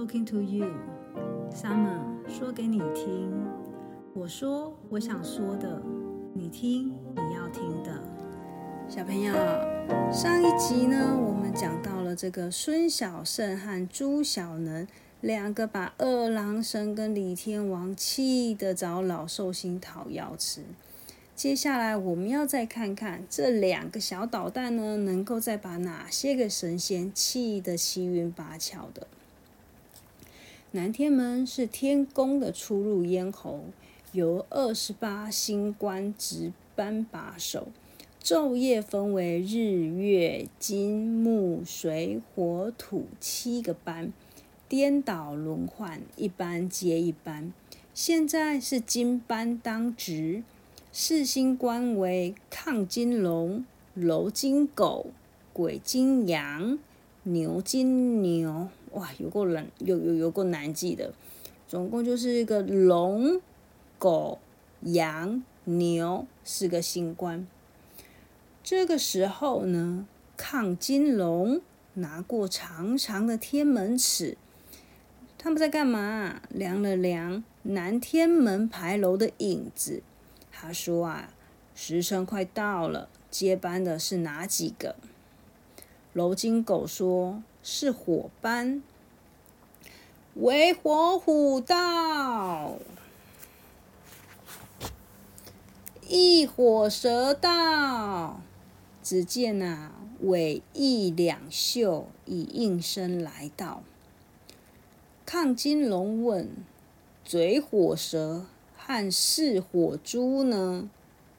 talking to you. Summer 说给你听。我说我想说的，你听你要听的。小朋友，上一集呢，我们讲到了这个孙小胜和朱小能两个把二郎神跟李天王气得找老寿星讨药吃。接下来我们要再看看这两个小捣蛋呢，能够再把哪些个神仙气得七晕八窍的。南天门是天宫的出入咽喉，由二十八星官值班把守，昼夜分为日月金木水火土七个班，颠倒轮换，一班接一班。现在是金班当值。四星官为亢金龙、楼金狗、鬼金羊、牛金牛，哇，有够难，有有有够难记的。总共就是一个龙、狗、羊、牛四个星官。这个时候呢，亢金龙拿过长长的天门尺，他们在干嘛？量了量南天门牌楼的影子。他说：“啊，时辰快到了，接班的是哪几个？”楼金狗说：“是火斑，为火虎到，一火蛇到。”只见呐，尾翼两袖已应声来到。亢金龙问：“嘴火蛇？”和是火猪呢，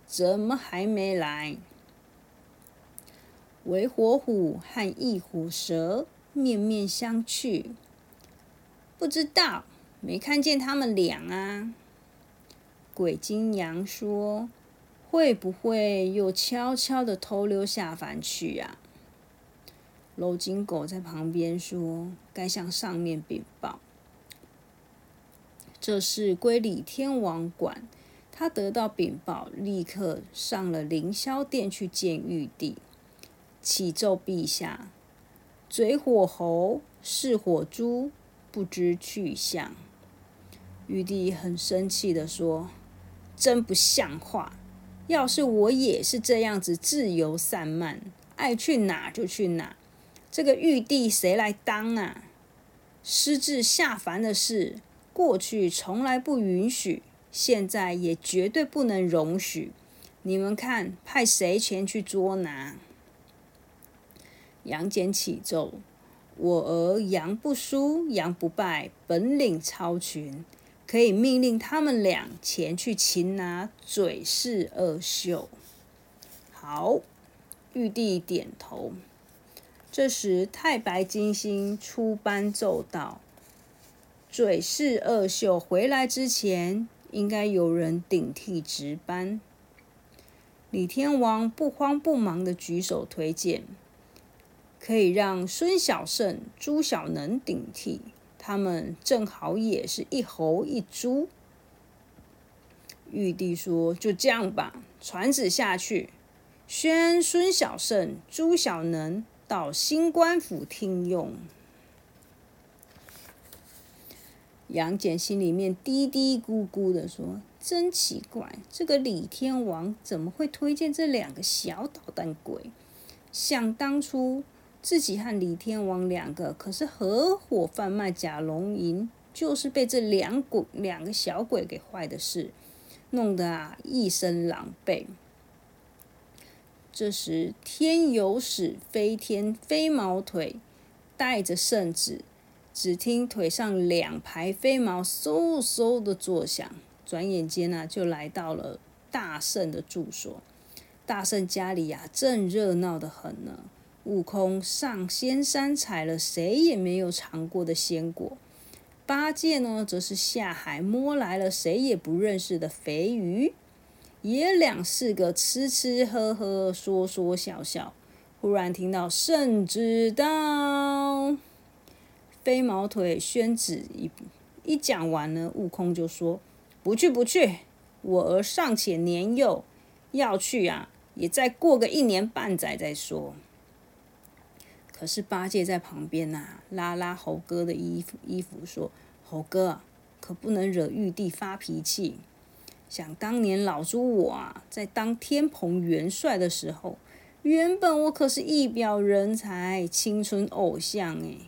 怎么还没来？为火虎和一虎蛇面面相觑，不知道，没看见他们俩啊。鬼金羊说：“会不会又悄悄的偷溜下凡去啊？”楼金狗在旁边说：“该向上面禀报。”这事归李天王管，他得到禀报，立刻上了凌霄殿去见玉帝，启奏陛下：嘴火猴是火猪，不知去向。玉帝很生气的说：“真不像话！要是我也是这样子自由散漫，爱去哪就去哪，这个玉帝谁来当啊？私自下凡的事。”过去从来不允许，现在也绝对不能容许。你们看，派谁前去捉拿？杨戬启奏：“我儿杨不输，杨不败，本领超群，可以命令他们俩前去擒拿嘴氏二秀。”好，玉帝点头。这时，太白金星出班奏道。嘴氏二秀回来之前，应该有人顶替值班。李天王不慌不忙的举手推荐，可以让孙小胜、朱小能顶替，他们正好也是一猴一猪。玉帝说：“就这样吧，传旨下去，宣孙小胜、朱小能到新官府听用。”杨戬心里面嘀嘀咕咕的说：“真奇怪，这个李天王怎么会推荐这两个小捣蛋鬼？想当初自己和李天王两个可是合伙贩卖假龙银，就是被这两鬼两个小鬼给坏的事，弄得啊一身狼狈。这时天有使飞天飞毛腿带着圣旨。”只听腿上两排飞毛嗖嗖的作响，转眼间呢，就来到了大圣的住所。大圣家里呀，正热闹的很呢。悟空上仙山采了谁也没有尝过的仙果，八戒呢，则是下海摸来了谁也不认识的肥鱼。爷俩四个吃吃喝喝，说说笑笑。忽然听到圣旨到。飞毛腿宣旨一一讲完呢，悟空就说：“不去不去，我儿尚且年幼，要去啊，也再过个一年半载再说。”可是八戒在旁边呐，拉拉猴哥的衣服，衣服说：“猴哥，可不能惹玉帝发脾气。想当年老猪我啊，在当天蓬元帅的时候，原本我可是一表人才，青春偶像诶，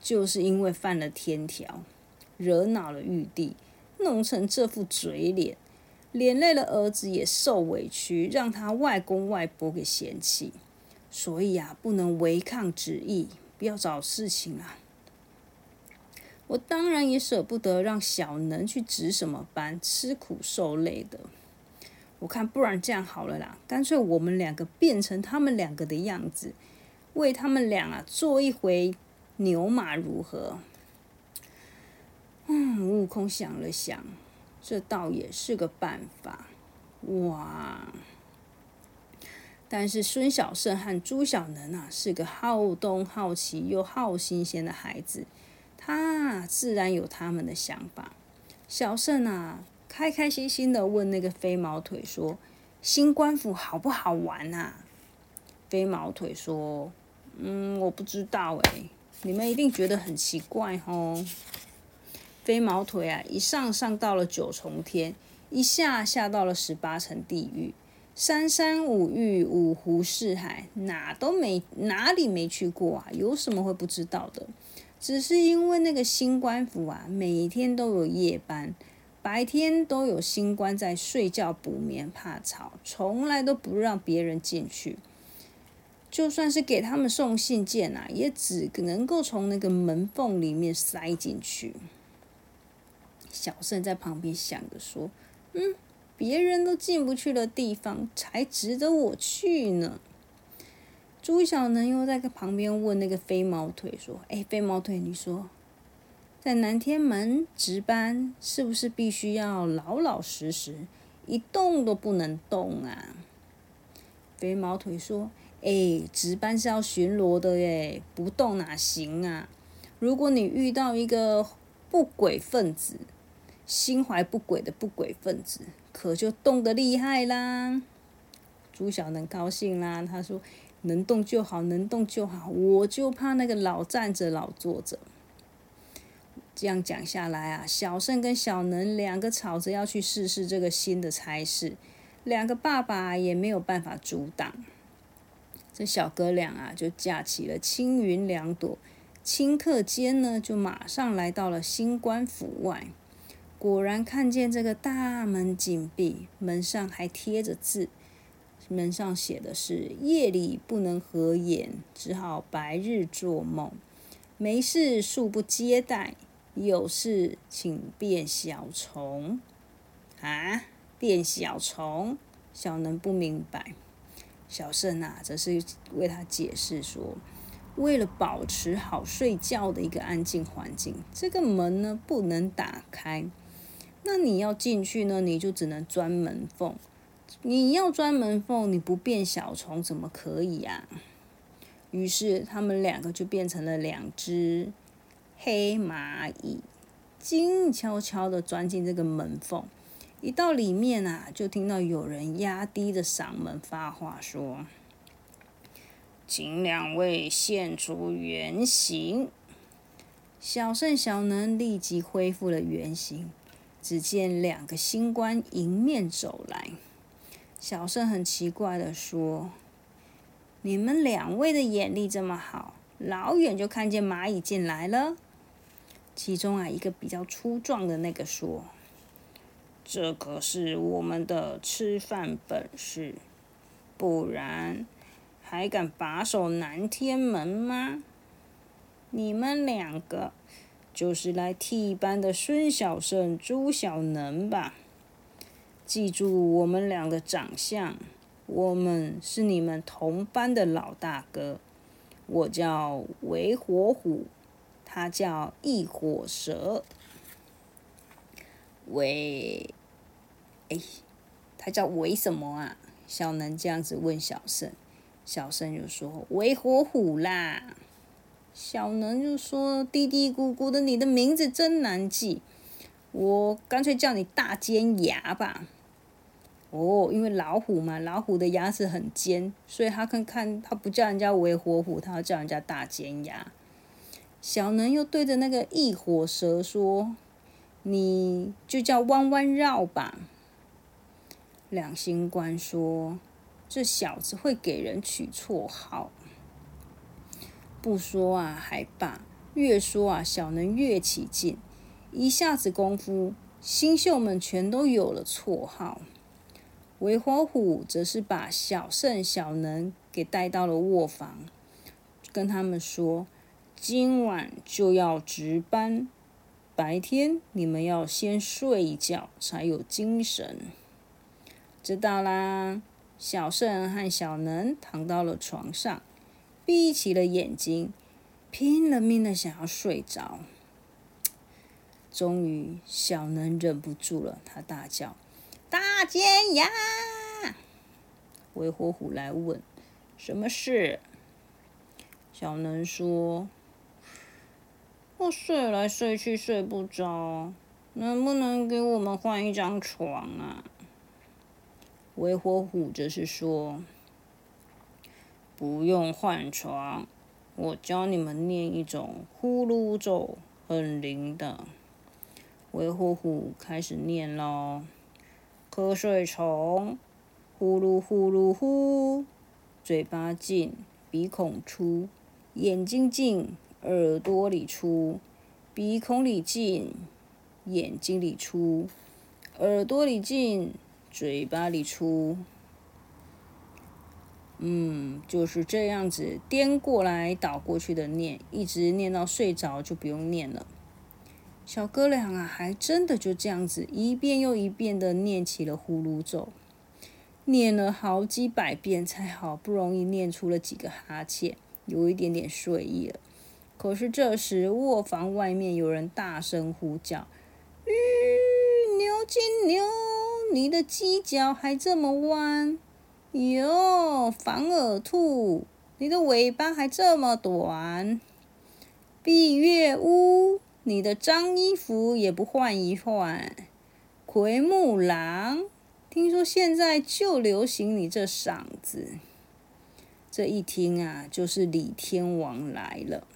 就是因为犯了天条，惹恼了玉帝，弄成这副嘴脸，连累了儿子也受委屈，让他外公外婆给嫌弃。”所以啊，不能违抗旨意，不要找事情啊！我当然也舍不得让小能去值什么班，吃苦受累的。我看不然这样好了啦，干脆我们两个变成他们两个的样子，为他们俩啊做一回牛马如何？嗯，悟空想了想，这倒也是个办法。哇！但是孙小胜和朱小能啊，是个好动、好奇又好新鲜的孩子，他自然有他们的想法。小胜啊，开开心心的问那个飞毛腿说：“新官府好不好玩啊？”飞毛腿说：“嗯，我不知道诶，你们一定觉得很奇怪哦。”飞毛腿啊，一上上到了九重天，一下下到了十八层地狱。三山五岳五湖四海，哪都没哪里没去过啊？有什么会不知道的？只是因为那个新官府啊，每天都有夜班，白天都有新官在睡觉补眠，怕吵，从来都不让别人进去。就算是给他们送信件啊，也只能够从那个门缝里面塞进去。小圣在旁边想着说：“嗯。”别人都进不去的地方，才值得我去呢。朱小能又在旁边问那个飞毛腿说：“哎，飞毛腿，你说，在南天门值班，是不是必须要老老实实，一动都不能动啊？”飞毛腿说：“哎，值班是要巡逻的耶，不动哪行啊？如果你遇到一个不轨分子，心怀不轨的不轨分子。”可就动得厉害啦！朱小能高兴啦，他说：“能动就好，能动就好，我就怕那个老站着老坐着。”这样讲下来啊，小胜跟小能两个吵着要去试试这个新的差事，两个爸爸也没有办法阻挡。这小哥俩啊，就架起了青云两朵，顷刻间呢，就马上来到了新官府外。果然看见这个大门紧闭，门上还贴着字，门上写的是“夜里不能合眼，只好白日做梦。没事恕不接待，有事请变小虫。”啊，变小虫？小能不明白。小圣啊，则是为他解释说，为了保持好睡觉的一个安静环境，这个门呢不能打开。那你要进去呢，你就只能钻门缝。你要钻门缝，你不变小虫怎么可以呀？于是他们两个就变成了两只黑蚂蚁，静悄悄的钻进这个门缝。一到里面啊，就听到有人压低的嗓门发话说：“请两位现出原形。”小圣、小能立即恢复了原形。只见两个新官迎面走来，小圣很奇怪的说：“你们两位的眼力这么好，老远就看见蚂蚁进来了。”其中啊，一个比较粗壮的那个说：“这可是我们的吃饭本事，不然还敢把守南天门吗？你们两个。”就是来替班的孙小胜、朱小能吧。记住我们俩的长相，我们是你们同班的老大哥。我叫韦火虎，他叫异火蛇。韦，哎，他叫韦什么啊？小能这样子问小胜，小胜就说韦火虎啦。小能就说：“嘀嘀咕咕的，你的名字真难记，我干脆叫你大尖牙吧。”哦，因为老虎嘛，老虎的牙齿很尖，所以他看看他不叫人家为火虎，他要叫人家大尖牙。小能又对着那个异火蛇说：“你就叫弯弯绕吧。”两星官说：“这小子会给人取绰号。”不说啊，还罢；越说啊，小能越起劲。一下子功夫，星宿们全都有了绰号。韦火虎则是把小圣、小能给带到了卧房，跟他们说：“今晚就要值班，白天你们要先睡一觉，才有精神。”知道啦。小圣和小能躺到了床上，闭起了眼睛，拼了命的想要睡着。终于，小能忍不住了，他大叫。大尖牙，韦火虎来问：“什么事？”小能说：“我睡来睡去睡不着，能不能给我们换一张床啊？”韦火虎则是说：“不用换床，我教你们念一种呼噜咒，很灵的。”韦火虎开始念喽。瞌睡虫，呼噜呼噜呼，嘴巴进，鼻孔出，眼睛进，耳朵里出，鼻孔里进，眼睛里出，耳朵里进，嘴巴里出。嗯，就是这样子颠过来倒过去的念，一直念到睡着就不用念了。小哥俩啊，还真的就这样子一遍又一遍的念起了呼噜咒，念了好几百遍，才好不容易念出了几个哈欠，有一点点睡意了。可是这时卧房外面有人大声呼叫：“吁，牛金牛，你的犄角还这么弯？哟，反耳兔，你的尾巴还这么短？闭月乌。”你的脏衣服也不换一换，奎木狼，听说现在就流行你这嗓子。这一听啊，就是李天王来了。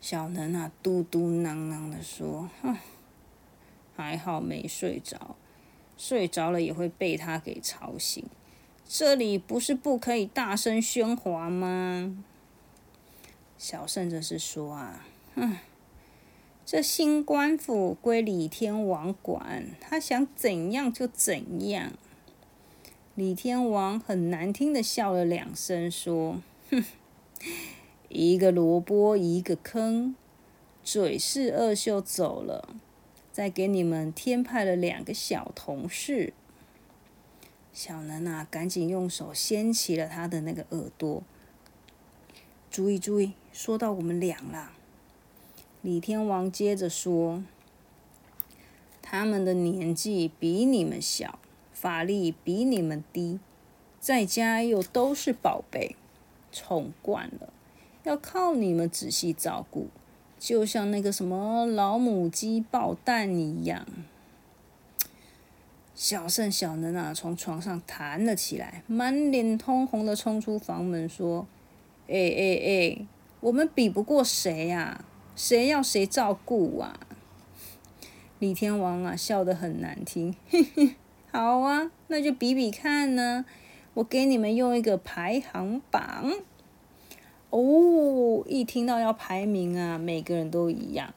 小能啊，嘟嘟囔囔的说：“哼，还好没睡着，睡着了也会被他给吵醒。这里不是不可以大声喧哗吗？”小圣则是说啊。嗯，这新官府归李天王管，他想怎样就怎样。李天王很难听的笑了两声，说：“哼，一个萝卜一个坑，嘴是二秀走了，再给你们添派了两个小同事。”小能啊，赶紧用手掀起了他的那个耳朵。注意注意，说到我们俩了。李天王接着说：“他们的年纪比你们小，法力比你们低，在家又都是宝贝，宠惯了，要靠你们仔细照顾，就像那个什么老母鸡抱蛋一样。”小圣、小能啊，从床上弹了起来，满脸通红的冲出房门说：“哎哎哎，我们比不过谁呀？”谁要谁照顾啊？李天王啊，笑得很难听。好啊，那就比比看呢。我给你们用一个排行榜。哦，一听到要排名啊，每个人都一样，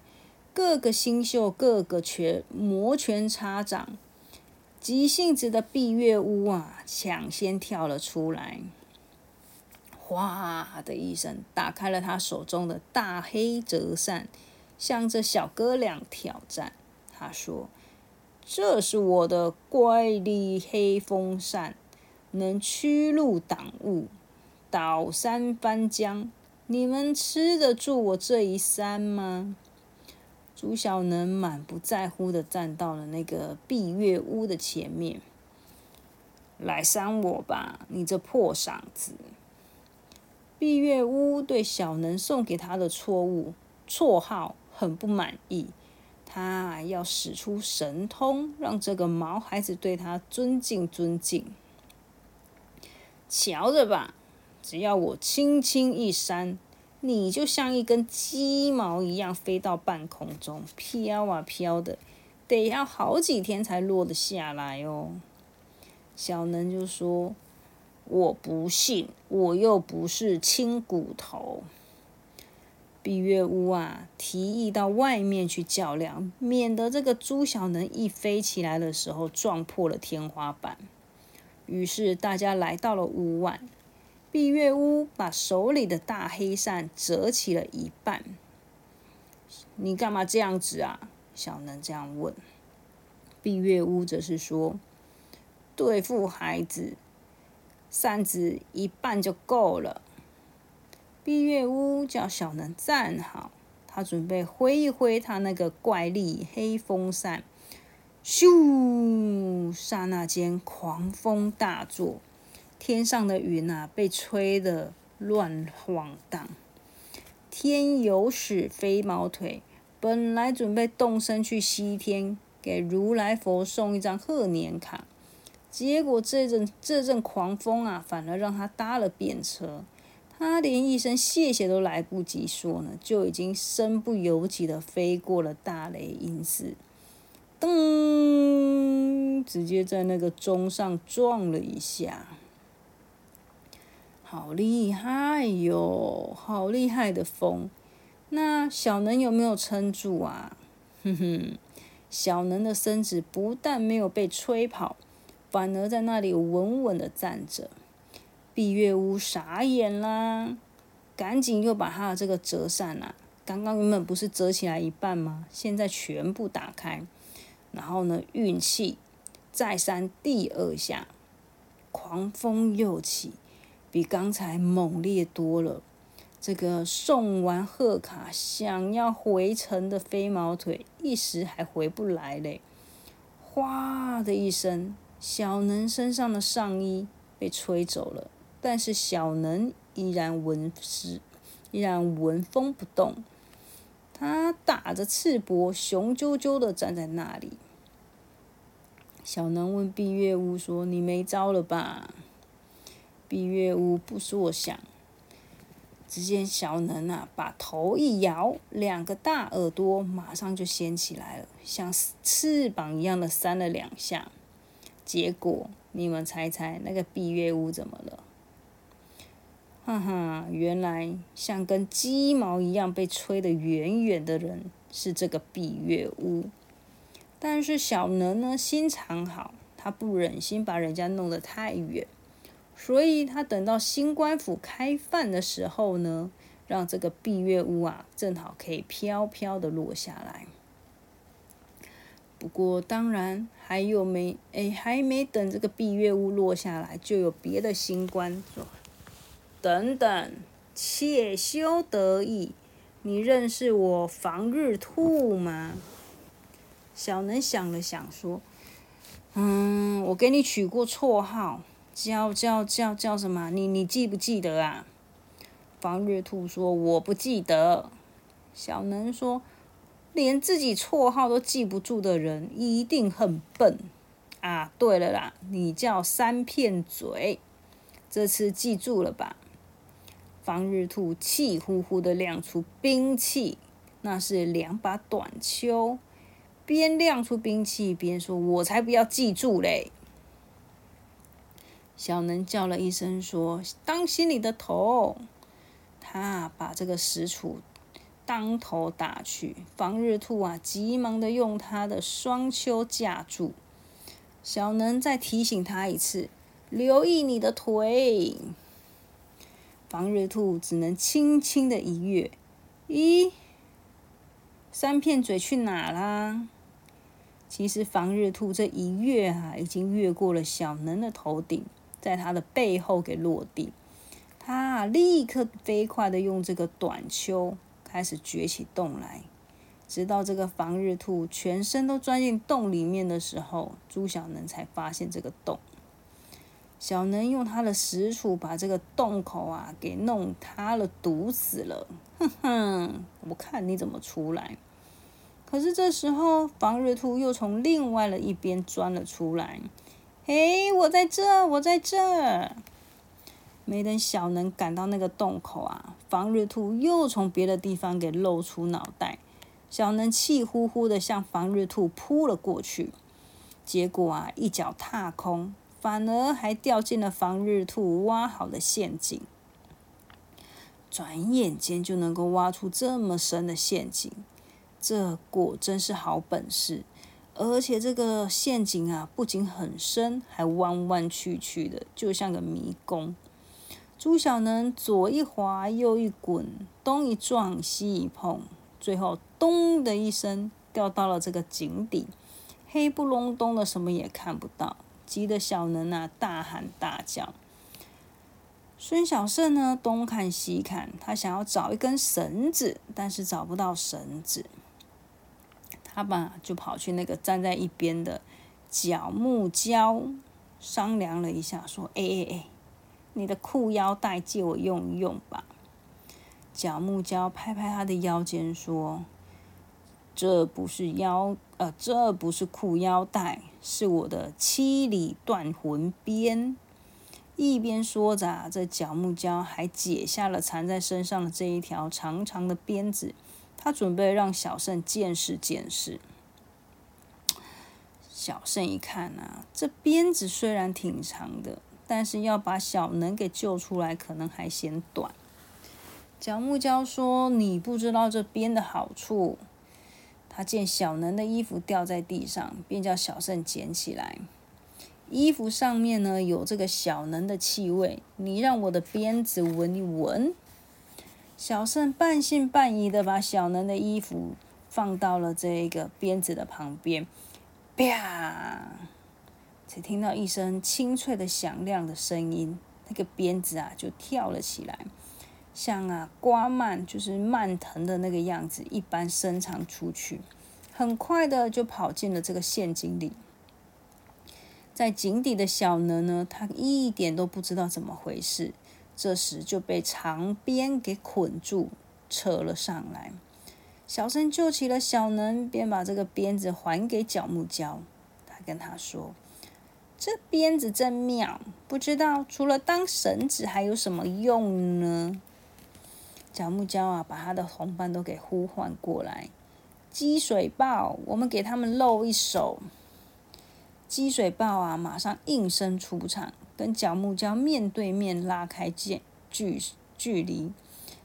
各个星宿，各个拳摩拳擦掌。急性子的闭月屋啊，抢先跳了出来。哗的一声，打开了他手中的大黑折扇，向着小哥俩挑战。他说：“这是我的怪力黑风扇，能驱路挡雾，倒山翻江。你们吃得住我这一山吗？”朱小能满不在乎的站到了那个闭月屋的前面，来扇我吧，你这破嗓子！闭月屋对小能送给他的错误绰号很不满意，他要使出神通，让这个毛孩子对他尊敬尊敬。瞧着吧，只要我轻轻一扇，你就像一根鸡毛一样飞到半空中，飘啊飘的，得要好几天才落得下来哦。小能就说：“我不信，我又不是青骨头。”碧月屋啊，提议到外面去较量，免得这个朱小能一飞起来的时候撞破了天花板。于是大家来到了屋外，碧月屋把手里的大黑扇折起了一半。你干嘛这样子啊？小能这样问。碧月屋则是说：“对付孩子，扇子一半就够了。”碧月屋叫小能站好，他准备挥一挥他那个怪力黑风扇，咻！刹那间，狂风大作，天上的云啊被吹得乱晃荡。天有使飞毛腿，本来准备动身去西天给如来佛送一张贺年卡，结果这阵这阵狂风啊，反而让他搭了便车。他连一声谢谢都来不及说呢，就已经身不由己的飞过了大雷音寺，噔，直接在那个钟上撞了一下，好厉害哟，好厉害的风！那小能有没有撑住啊？哼哼，小能的身子不但没有被吹跑，反而在那里稳稳的站着。闭月屋傻眼啦，赶紧又把他的这个折扇啊，刚刚原本不是折起来一半吗？现在全部打开，然后呢，运气再扇第二下，狂风又起，比刚才猛烈多了。这个送完贺卡想要回城的飞毛腿，一时还回不来嘞。哗的一声，小能身上的上衣被吹走了。但是小能依然纹丝，依然纹风不动。他打着赤膊，雄赳赳的站在那里。小能问毕月屋说：“你没招了吧？”碧月屋不说想。只见小能啊，把头一摇，两个大耳朵马上就掀起来了，像翅膀一样的扇了两下。结果，你们猜猜那个碧月屋怎么了？哈哈，原来像跟鸡毛一样被吹得远远的人是这个闭月屋。但是小能呢，心肠好，他不忍心把人家弄得太远，所以他等到新官府开饭的时候呢，让这个闭月屋啊，正好可以飘飘的落下来。不过当然还有没哎，还没等这个闭月屋落下来，就有别的新官说。等等，且休得意！你认识我防日兔吗？小能想了想，说：“嗯，我给你取过绰号，叫叫叫叫什么？你你记不记得啊？”防日兔说：“我不记得。”小能说：“连自己绰号都记不住的人，一定很笨啊！对了啦，你叫三片嘴，这次记住了吧？”方日兔气呼呼的亮出兵器，那是两把短锹。边亮出兵器边说：“我才不要记住嘞！”小能叫了一声说：“当心你的头！”他把这个石杵当头打去。方日兔啊，急忙的用他的双丘架住。小能再提醒他一次：“留意你的腿。”防日兔只能轻轻的一跃，咦，三片嘴去哪啦？其实防日兔这一跃啊，已经越过了小能的头顶，在他的背后给落地。他立刻飞快的用这个短锹开始掘起洞来，直到这个防日兔全身都钻进洞里面的时候，朱小能才发现这个洞。小能用他的石杵把这个洞口啊给弄塌了，堵死了。哼哼，我看你怎么出来！可是这时候，防日兔又从另外的一边钻了出来。嘿，我在这，我在这！没等小能赶到那个洞口啊，防日兔又从别的地方给露出脑袋。小能气呼呼的向防日兔扑了过去，结果啊，一脚踏空，反而还掉进了防日兔挖好的陷阱。转眼间就能够挖出这么深的陷阱，这果真是好本事！而且这个陷阱啊，不仅很深，还弯弯曲曲的，就像个迷宫。朱小能左一滑，右一滚，东一撞，西一碰，最后咚的一声掉到了这个井底，黑不隆咚的，什么也看不到，急得小能啊大喊大叫。孙小胜呢，东看西看，他想要找一根绳子，但是找不到绳子。他吧就跑去那个站在一边的角木蛟商量了一下，说：“哎哎哎，你的裤腰带借我用一用吧。”角木蛟拍拍他的腰间说：“这不是腰，呃，这不是裤腰带，是我的七里断魂鞭。”一边说着，这角木蛟还解下了缠在身上的这一条长长的鞭子，他准备让小胜见识见识。小胜一看啊，这鞭子虽然挺长的，但是要把小能给救出来，可能还嫌短。蒋木娇说：“你不知道这鞭的好处。”他见小能的衣服掉在地上，便叫小胜捡起来。衣服上面呢有这个小能的气味，你让我的鞭子闻一闻。小胜半信半疑的把小能的衣服放到了这个鞭子的旁边，啪！只听到一声清脆的响亮的声音，那个鞭子啊就跳了起来，像啊刮蔓就是蔓藤的那个样子一般伸长出去，很快的就跑进了这个陷阱里。在井底的小能呢，他一点都不知道怎么回事，这时就被长鞭给捆住，扯了上来。小生救起了小能，便把这个鞭子还给角木蛟。他跟他说：“这鞭子真妙，不知道除了当绳子还有什么用呢？”角木蛟啊，把他的同伴都给呼唤过来。积水豹，我们给他们露一手。积水豹啊，马上应声出场，跟角木蛟面对面拉开距距距离。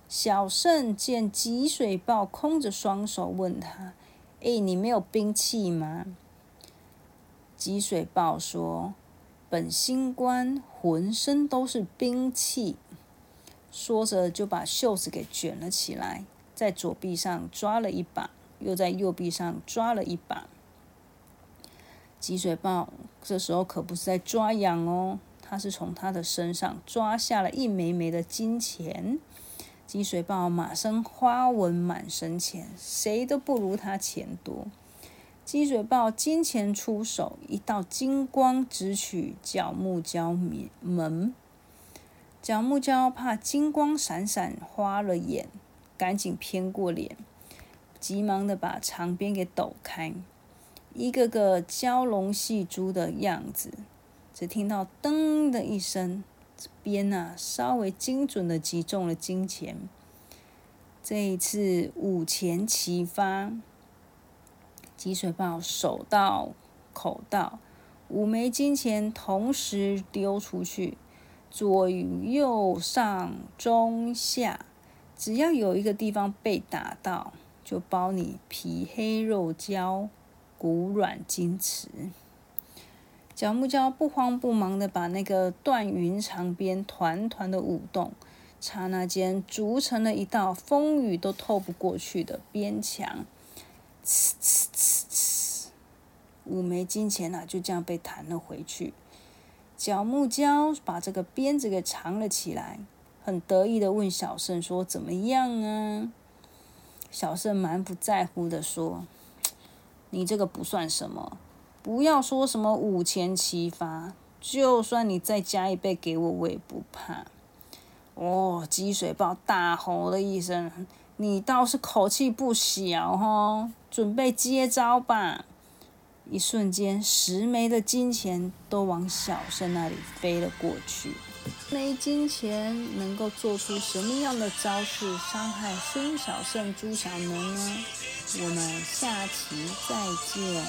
小胜见积水豹空着双手，问他：“哎，你没有兵器吗？”积水豹说：“本星官浑身都是兵器。”说着就把袖子给卷了起来，在左臂上抓了一把，又在右臂上抓了一把。积水豹这时候可不是在抓痒哦，他是从他的身上抓下了一枚枚的金钱。金水豹马上花纹满身钱，谁都不如他钱多。金水豹金钱出手，一道金光直取角木蛟门。角木蛟怕金光闪闪花了眼，赶紧偏过脸，急忙的把长鞭给抖开。一个个蛟龙戏珠的样子，只听到“噔”的一声，这边啊稍微精准的击中了金钱。这一次五钱齐发，积水豹手到口到，五枚金钱同时丢出去，左右上中下，只要有一个地方被打到，就包你皮黑肉焦。骨软筋瓷，角木蛟不慌不忙的把那个断云长鞭团团的舞动，刹那间筑成了一道风雨都透不过去的边墙。呲呲呲呲，五枚金钱啊，就这样被弹了回去。角木蛟把这个鞭子给藏了起来，很得意的问小胜说：“怎么样啊？”小胜满不在乎的说。你这个不算什么，不要说什么五钱齐发，就算你再加一倍给我，我也不怕。哦，积水豹大吼了一声：“你倒是口气不小哈！准备接招吧！一瞬间，十枚的金钱都往小胜那里飞了过去。没金钱能够做出什么样的招式伤害孙小胜、朱小能呢？我们下期再见。